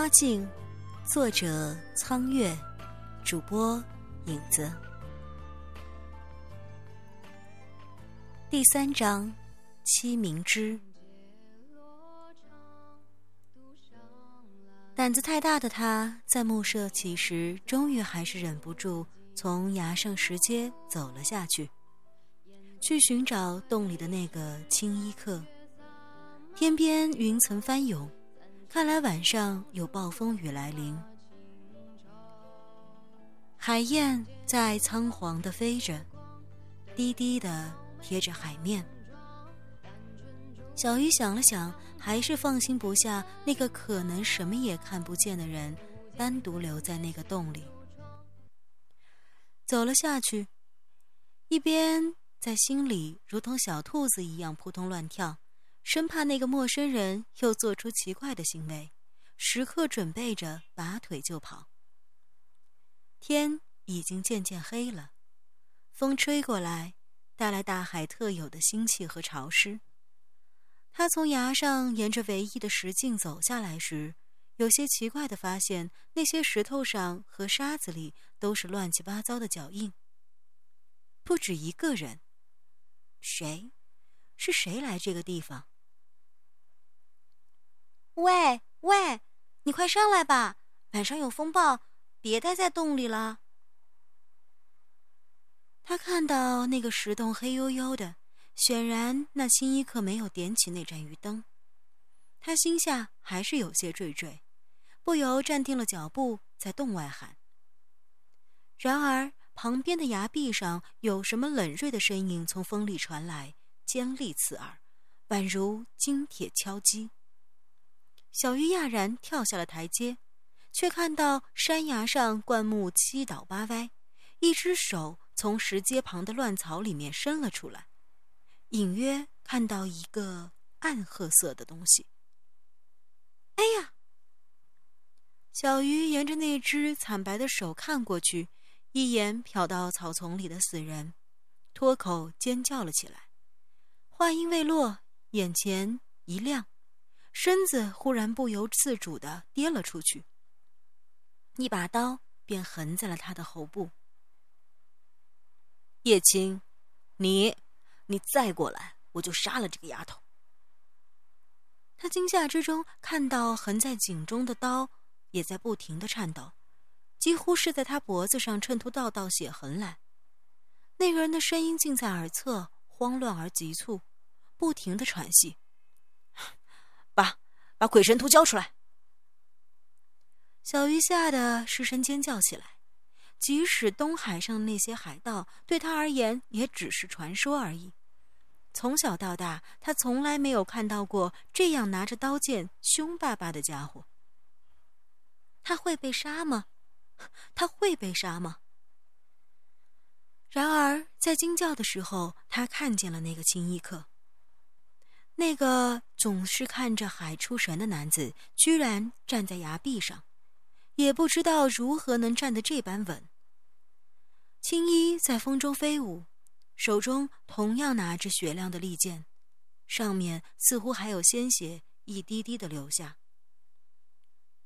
花镜，作者苍月，主播影子。第三章，七明之。胆子太大的他，在暮色起时，终于还是忍不住从崖上石阶走了下去，去寻找洞里的那个青衣客。天边云层翻涌。看来晚上有暴风雨来临，海燕在仓皇的飞着，低低的贴着海面。小鱼想了想，还是放心不下那个可能什么也看不见的人，单独留在那个洞里，走了下去，一边在心里如同小兔子一样扑通乱跳。生怕那个陌生人又做出奇怪的行为，时刻准备着拔腿就跑。天已经渐渐黑了，风吹过来，带来大海特有的腥气和潮湿。他从崖上沿着唯一的石径走下来时，有些奇怪的发现，那些石头上和沙子里都是乱七八糟的脚印。不止一个人。谁？是谁来这个地方？喂喂，你快上来吧！晚上有风暴，别待在洞里了。他看到那个石洞黑黝黝的，显然那青衣客没有点起那盏鱼灯。他心下还是有些惴惴，不由站定了脚步，在洞外喊。然而旁边的崖壁上有什么冷锐的声音从风里传来，尖利刺耳，宛如金铁敲击。小鱼讶然跳下了台阶，却看到山崖上灌木七倒八歪，一只手从石阶旁的乱草里面伸了出来，隐约看到一个暗褐色的东西。哎呀！小鱼沿着那只惨白的手看过去，一眼瞟到草丛里的死人，脱口尖叫了起来。话音未落，眼前一亮。身子忽然不由自主的跌了出去，一把刀便横在了他的喉部。叶青，你，你再过来，我就杀了这个丫头。他惊吓之中看到横在颈中的刀也在不停的颤抖，几乎是在他脖子上衬出道道血痕来。那个人的声音近在耳侧，慌乱而急促，不停的喘息。把鬼神图交出来！小鱼吓得失声尖叫起来。即使东海上的那些海盗对他而言也只是传说而已。从小到大，他从来没有看到过这样拿着刀剑凶巴巴的家伙。他会被杀吗？他会被杀吗？然而，在惊叫的时候，他看见了那个青衣客。那个总是看着海出神的男子，居然站在崖壁上，也不知道如何能站得这般稳。青衣在风中飞舞，手中同样拿着雪亮的利剑，上面似乎还有鲜血一滴滴的流下。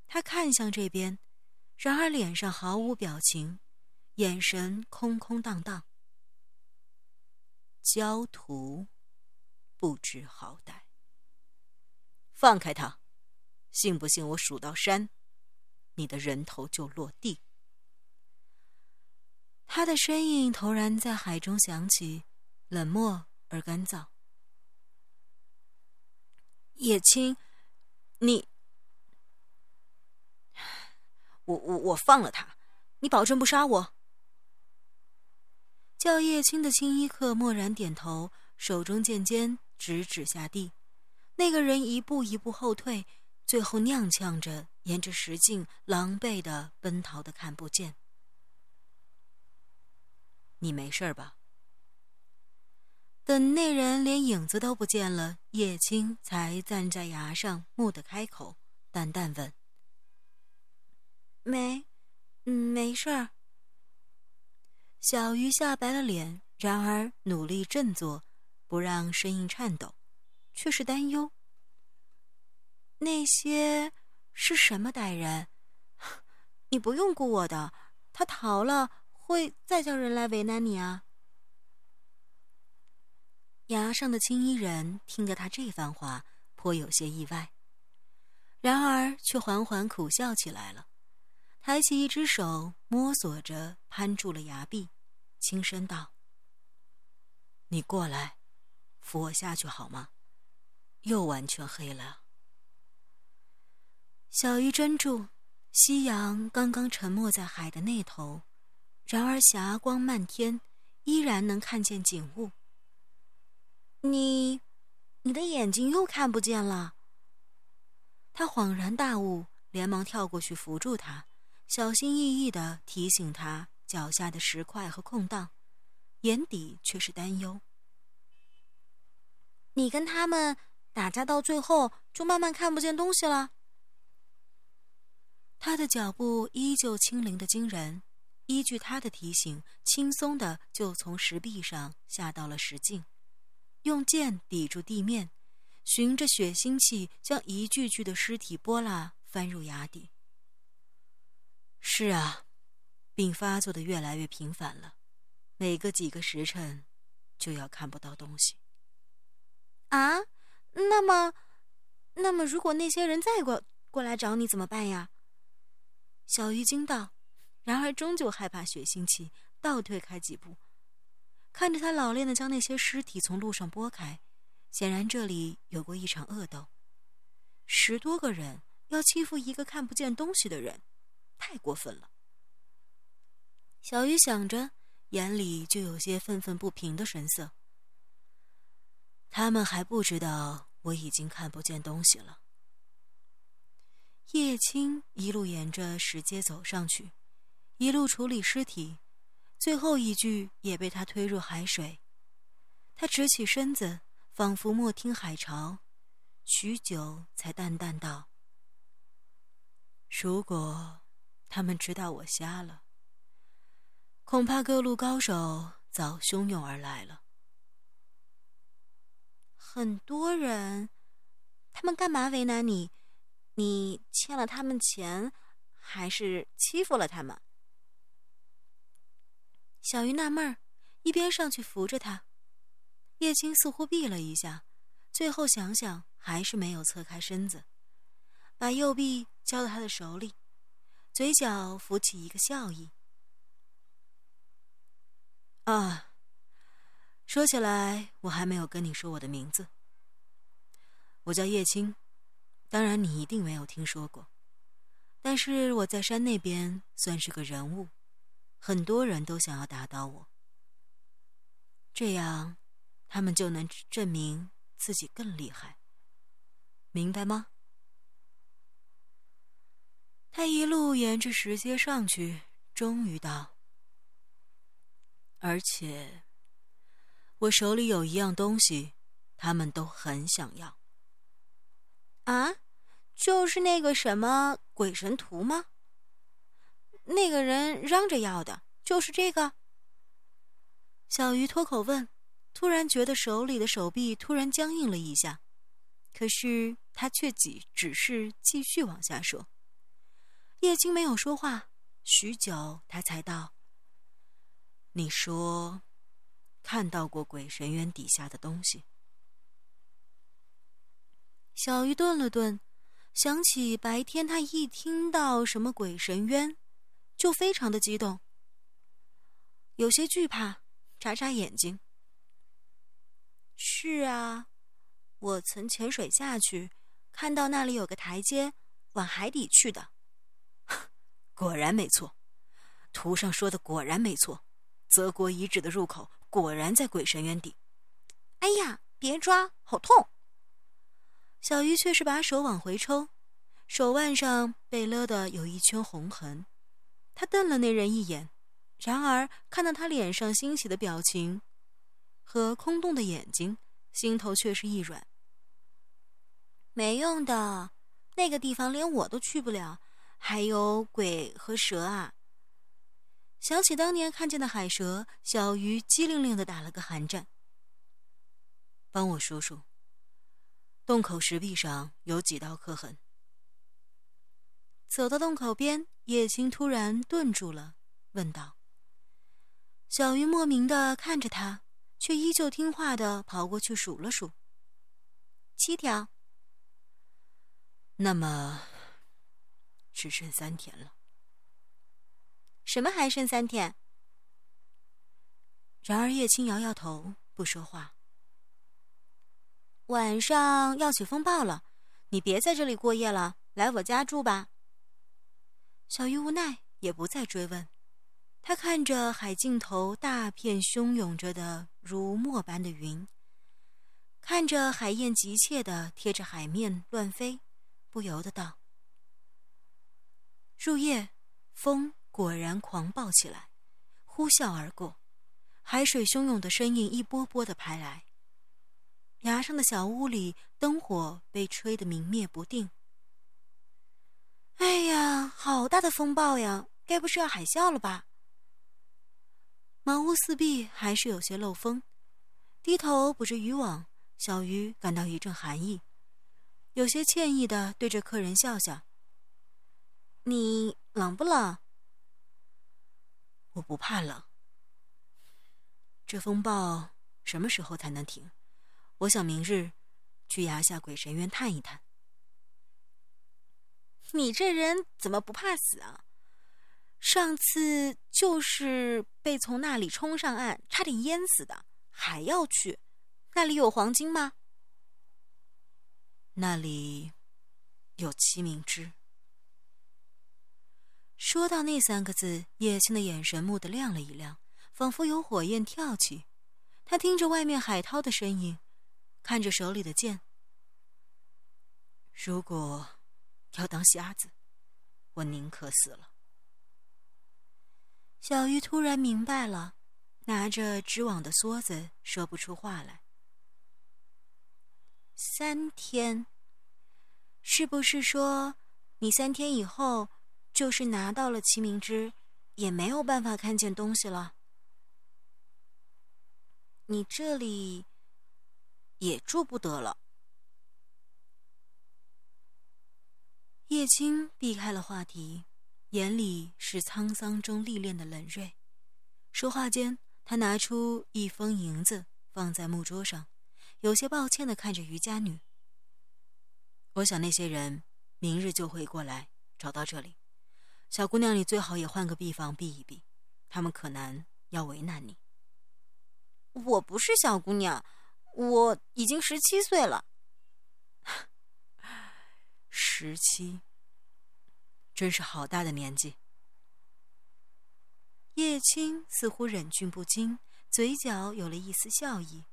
他看向这边，然而脸上毫无表情，眼神空空荡荡。焦土。不知好歹，放开他！信不信我数到山，你的人头就落地？他的声音突然在海中响起，冷漠而干燥。叶青，你……我我我放了他，你保证不杀我？叫叶青的青衣客默然点头，手中剑尖。直指下地，那个人一步一步后退，最后踉跄着沿着石径狼狈的奔逃的看不见。你没事吧？等那人连影子都不见了，叶青才站在崖上，蓦地开口，淡淡问：“没，没事儿。”小鱼吓白了脸，然而努力振作。不让声音颤抖，却是担忧。那些是什么歹人？你不用顾我的，他逃了会再叫人来为难你啊。崖上的青衣人听得他这番话，颇有些意外，然而却缓缓苦笑起来了，抬起一只手摸索着攀住了崖壁，轻声道：“你过来，扶我下去好吗？又完全黑了。”小鱼怔住。夕阳刚刚沉没在海的那头，然而霞光漫天，依然能看见景物。你，你的眼睛又看不见了。他恍然大悟，连忙跳过去扶住他，小心翼翼的提醒他脚下的石块和空档，眼底却是担忧。你跟他们打架到最后，就慢慢看不见东西了。他的脚步依旧轻灵的惊人，依据他的提醒，轻松的就从石壁上下到了石径，用剑抵住地面，循着血腥气将一具具的尸体剥拉翻入崖底。是啊，病发作的越来越频繁了，每隔几个时辰就要看不到东西。啊，那么，那么如果那些人再过过来找你怎么办呀？小鱼惊道，然而终究害怕血腥气，倒退开几步，看着他老练的将那些尸体从路上拨开。显然这里有过一场恶斗，十多个人要欺负一个看不见东西的人，太过分了。小鱼想着，眼里就有些愤愤不平的神色。他们还不知道我已经看不见东西了。叶青一路沿着石阶走上去，一路处理尸体，最后一具也被他推入海水。他直起身子，仿佛莫听海潮，许久才淡淡道：“如果他们知道我瞎了，恐怕各路高手早汹涌而来了。很多人，他们干嘛为难你？”你欠了他们钱，还是欺负了他们？小鱼纳闷儿，一边上去扶着他。叶青似乎避了一下，最后想想还是没有侧开身子，把右臂交到他的手里，嘴角浮起一个笑意。啊，说起来，我还没有跟你说我的名字，我叫叶青。当然，你一定没有听说过，但是我在山那边算是个人物，很多人都想要打倒我，这样他们就能证明自己更厉害，明白吗？他一路沿着石阶上去，终于到，而且我手里有一样东西，他们都很想要。啊？就是那个什么鬼神图吗？那个人嚷着要的，就是这个。小鱼脱口问，突然觉得手里的手臂突然僵硬了一下，可是他却只只是继续往下说。叶青没有说话，许久，他才道：“你说，看到过鬼神渊底下的东西？”小鱼顿了顿。想起白天，他一听到什么鬼神渊，就非常的激动，有些惧怕，眨眨眼睛。是啊，我曾潜水下去，看到那里有个台阶，往海底去的。果然没错，图上说的果然没错，泽国遗址的入口果然在鬼神渊底。哎呀，别抓，好痛！小鱼却是把手往回抽，手腕上被勒得有一圈红痕。他瞪了那人一眼，然而看到他脸上欣喜的表情和空洞的眼睛，心头却是一软。没用的，那个地方连我都去不了，还有鬼和蛇啊！想起当年看见的海蛇，小鱼机灵灵的打了个寒战。帮我数数。洞口石壁上有几道刻痕？走到洞口边，叶青突然顿住了，问道：“小鱼莫名的看着他，却依旧听话的跑过去数了数，七条。那么，只剩三天了。什么还剩三天？”然而叶青摇摇头，不说话。晚上要起风暴了，你别在这里过夜了，来我家住吧。小鱼无奈，也不再追问。他看着海尽头大片汹涌着的如墨般的云，看着海燕急切的贴着海面乱飞，不由得道：“入夜，风果然狂暴起来，呼啸而过，海水汹涌的声音一波波的拍来。”崖上的小屋里，灯火被吹得明灭不定。哎呀，好大的风暴呀！该不是要海啸了吧？茅屋四壁还是有些漏风，低头捕着渔网，小鱼感到一阵寒意，有些歉意的对着客人笑笑：“你冷不冷？”“我不怕冷。”“这风暴什么时候才能停？”我想明日去崖下鬼神院探一探。你这人怎么不怕死啊？上次就是被从那里冲上岸，差点淹死的，还要去？那里有黄金吗？那里有七明之。说到那三个字，叶青的眼神蓦地亮了一亮，仿佛有火焰跳起。他听着外面海涛的声音。看着手里的剑，如果要当瞎子，我宁可死了。小鱼突然明白了，拿着织网的梭子说不出话来。三天，是不是说你三天以后就是拿到了齐明之，也没有办法看见东西了？你这里。也住不得了。叶青避开了话题，眼里是沧桑中历练的冷锐。说话间，他拿出一封银子放在木桌上，有些抱歉的看着渔家女。我想那些人明日就会过来找到这里，小姑娘，你最好也换个地方避一避，他们可能要为难你。我不是小姑娘。我已经十七岁了，十七，真是好大的年纪。叶青似乎忍俊不禁，嘴角有了一丝笑意。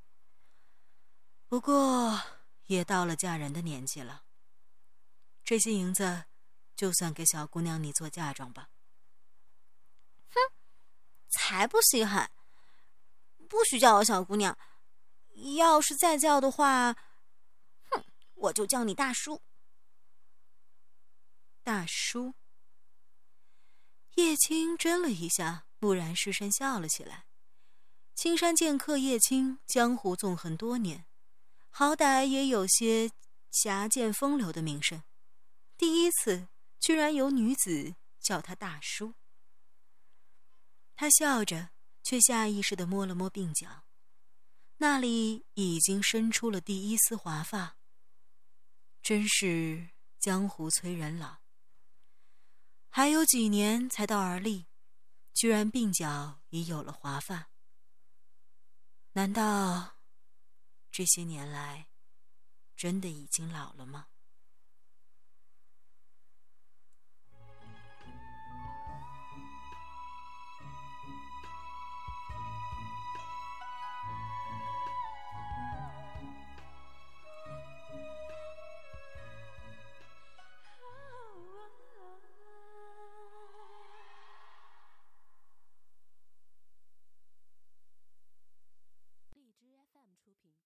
不过也到了嫁人的年纪了，这些银子就算给小姑娘你做嫁妆吧。哼，才不稀罕！不许叫我小姑娘。要是再叫的话，哼，我就叫你大叔。大叔。叶青怔了一下，蓦然失声笑了起来。青山剑客叶青，江湖纵横多年，好歹也有些侠剑风流的名声。第一次，居然有女子叫他大叔。他笑着，却下意识的摸了摸鬓角。那里已经生出了第一丝华发。真是江湖催人老。还有几年才到而立，居然鬓角已有了华发。难道这些年来，真的已经老了吗？